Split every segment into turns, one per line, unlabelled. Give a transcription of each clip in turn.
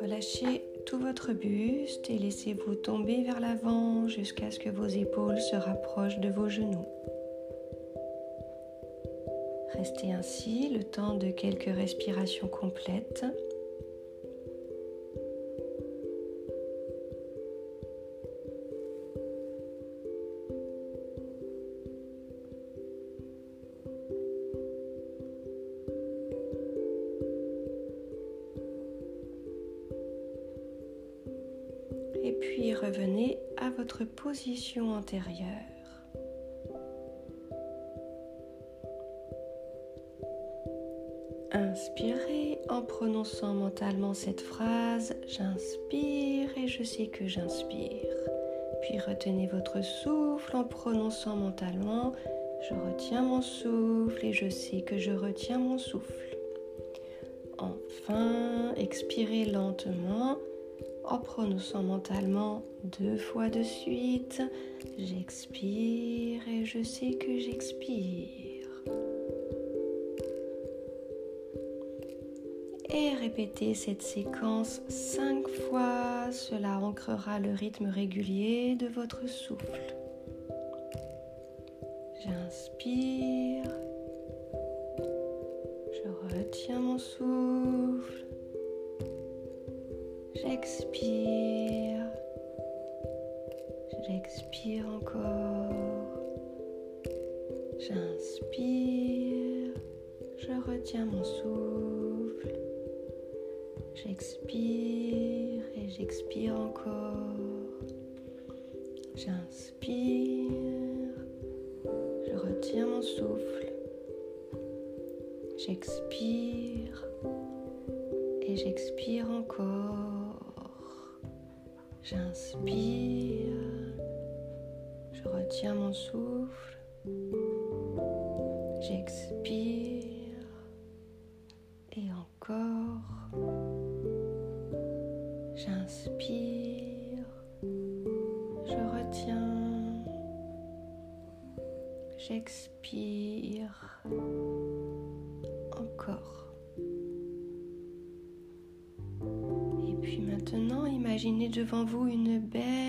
Relâchez tout votre buste et laissez-vous tomber vers l'avant jusqu'à ce que vos épaules se rapprochent de vos genoux. Restez ainsi le temps de quelques respirations complètes. Revenez à votre position antérieure. Inspirez en prononçant mentalement cette phrase J'inspire et je sais que j'inspire. Puis retenez votre souffle en prononçant mentalement Je retiens mon souffle et je sais que je retiens mon souffle. Enfin, expirez lentement en prononçant mentalement deux fois de suite J'expire et je sais que j'expire. et répétez cette séquence cinq fois. Cela ancrera le rythme régulier de votre souffle. J'inspire. J'expire encore. J'inspire. Je retiens mon souffle. J'expire et j'expire encore. J'inspire. Je retiens mon souffle. J'expire et j'expire encore. J'inspire. Retiens mon souffle. J'expire et encore. J'inspire, je retiens, j'expire encore. Et puis maintenant, imaginez devant vous une belle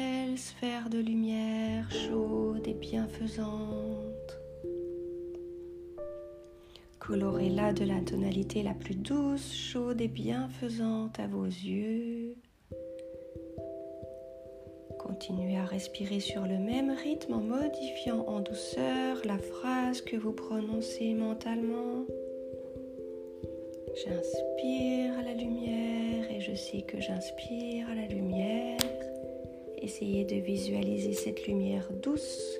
de lumière chaude et bienfaisante. Colorez-la de la tonalité la plus douce, chaude et bienfaisante à vos yeux. Continuez à respirer sur le même rythme en modifiant en douceur la phrase que vous prononcez mentalement. J'inspire à la lumière et je sais que j'inspire à la lumière. Essayez de visualiser cette lumière douce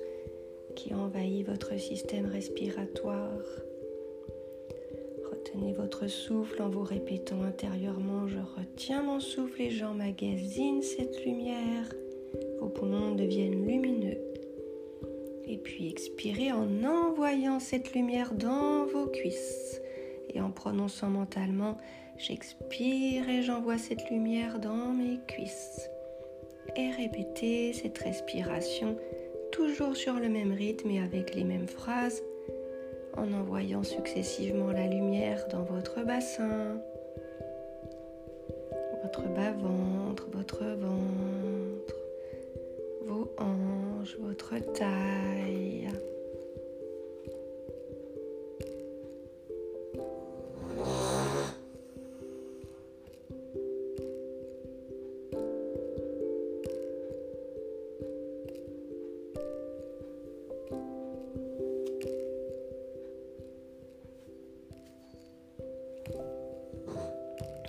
qui envahit votre système respiratoire. Retenez votre souffle en vous répétant intérieurement Je retiens mon souffle et j'emmagasine cette lumière vos poumons deviennent lumineux. Et puis expirez en envoyant cette lumière dans vos cuisses. Et en prononçant mentalement, j'expire et j'envoie cette lumière dans mes cuisses. Et répétez cette respiration toujours sur le même rythme et avec les mêmes phrases, en envoyant successivement la lumière dans votre bassin, votre bas-ventre, votre ventre vos hanches, votre taille.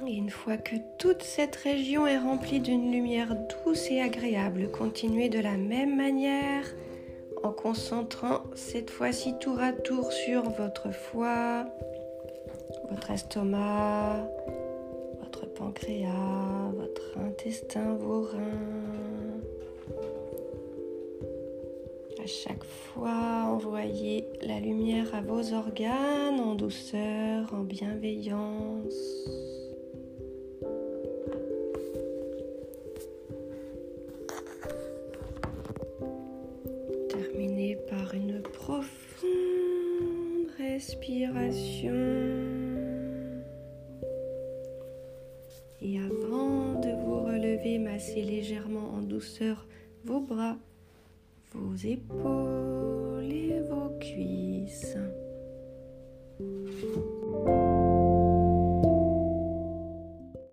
Et une fois que toute cette région est remplie d'une lumière douce et agréable, continuez de la même manière en concentrant cette fois-ci tour à tour sur votre foie, votre estomac, votre pancréas, votre intestin, vos reins. À chaque fois, envoyez la lumière à vos organes en douceur, en bienveillance. par une profonde respiration. Et avant de vous relever, massez légèrement en douceur vos bras, vos épaules et vos cuisses.